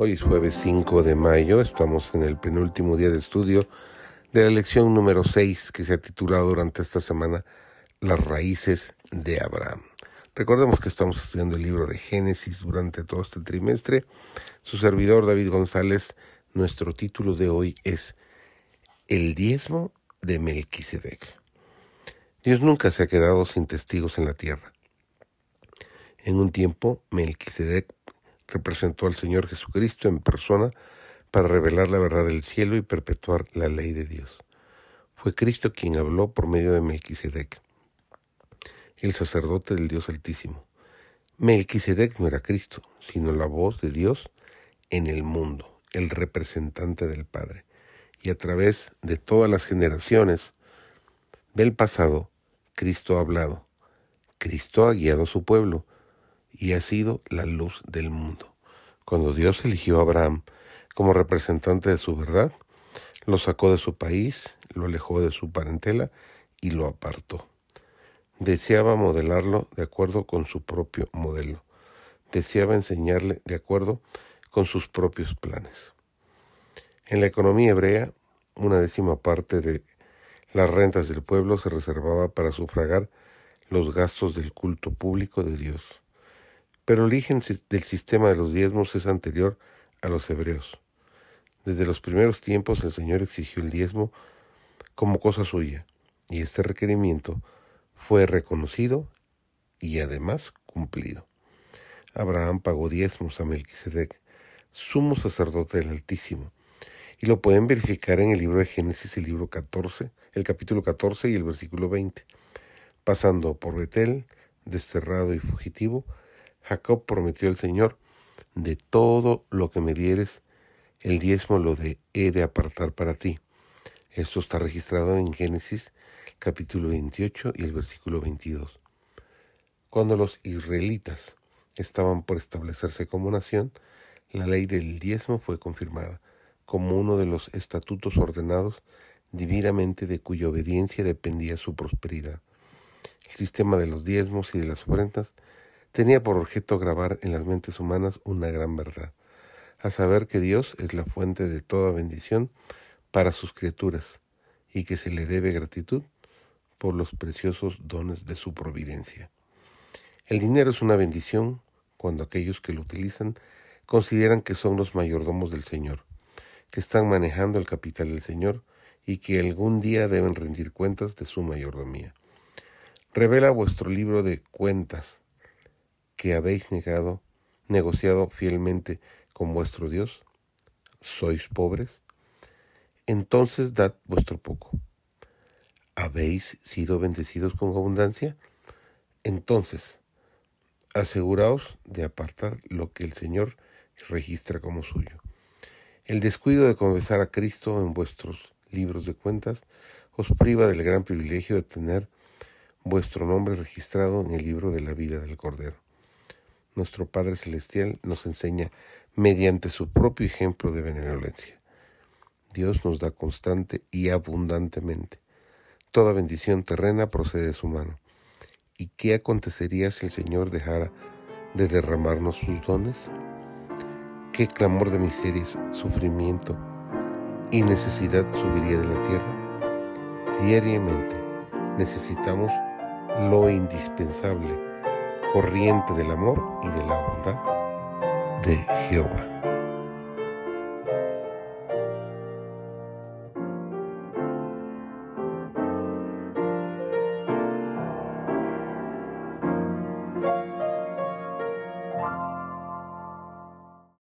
Hoy es jueves 5 de mayo, estamos en el penúltimo día de estudio de la lección número 6 que se ha titulado durante esta semana Las raíces de Abraham. Recordemos que estamos estudiando el libro de Génesis durante todo este trimestre. Su servidor David González, nuestro título de hoy es El diezmo de Melquisedec. Dios nunca se ha quedado sin testigos en la tierra. En un tiempo, Melquisedec representó al Señor Jesucristo en persona para revelar la verdad del cielo y perpetuar la ley de Dios. Fue Cristo quien habló por medio de Melquisedec, el sacerdote del Dios Altísimo. Melquisedec no era Cristo, sino la voz de Dios en el mundo, el representante del Padre. Y a través de todas las generaciones del pasado, Cristo ha hablado. Cristo ha guiado a su pueblo y ha sido la luz del mundo. Cuando Dios eligió a Abraham como representante de su verdad, lo sacó de su país, lo alejó de su parentela y lo apartó. Deseaba modelarlo de acuerdo con su propio modelo. Deseaba enseñarle de acuerdo con sus propios planes. En la economía hebrea, una décima parte de las rentas del pueblo se reservaba para sufragar los gastos del culto público de Dios pero el origen del sistema de los diezmos es anterior a los hebreos. Desde los primeros tiempos el Señor exigió el diezmo como cosa suya, y este requerimiento fue reconocido y además cumplido. Abraham pagó diezmos a Melquisedec, sumo sacerdote del Altísimo, y lo pueden verificar en el libro de Génesis, el libro 14, el capítulo 14 y el versículo 20. Pasando por Betel, desterrado y fugitivo, Jacob prometió al Señor, de todo lo que me dieres, el diezmo lo de, he de apartar para ti. Esto está registrado en Génesis capítulo 28 y el versículo 22. Cuando los israelitas estaban por establecerse como nación, la ley del diezmo fue confirmada como uno de los estatutos ordenados divinamente de cuya obediencia dependía su prosperidad. El sistema de los diezmos y de las ofrendas tenía por objeto grabar en las mentes humanas una gran verdad, a saber que Dios es la fuente de toda bendición para sus criaturas y que se le debe gratitud por los preciosos dones de su providencia. El dinero es una bendición cuando aquellos que lo utilizan consideran que son los mayordomos del Señor, que están manejando el capital del Señor y que algún día deben rendir cuentas de su mayordomía. Revela vuestro libro de cuentas que habéis negado, negociado fielmente con vuestro Dios? ¿Sois pobres? Entonces dad vuestro poco. ¿Habéis sido bendecidos con abundancia? Entonces, aseguraos de apartar lo que el Señor registra como suyo. El descuido de confesar a Cristo en vuestros libros de cuentas os priva del gran privilegio de tener vuestro nombre registrado en el libro de la vida del Cordero nuestro Padre Celestial nos enseña mediante su propio ejemplo de benevolencia. Dios nos da constante y abundantemente. Toda bendición terrena procede de su mano. ¿Y qué acontecería si el Señor dejara de derramarnos sus dones? ¿Qué clamor de miserias, sufrimiento y necesidad subiría de la tierra? Diariamente necesitamos lo indispensable corriente del amor y de la bondad de Jehová.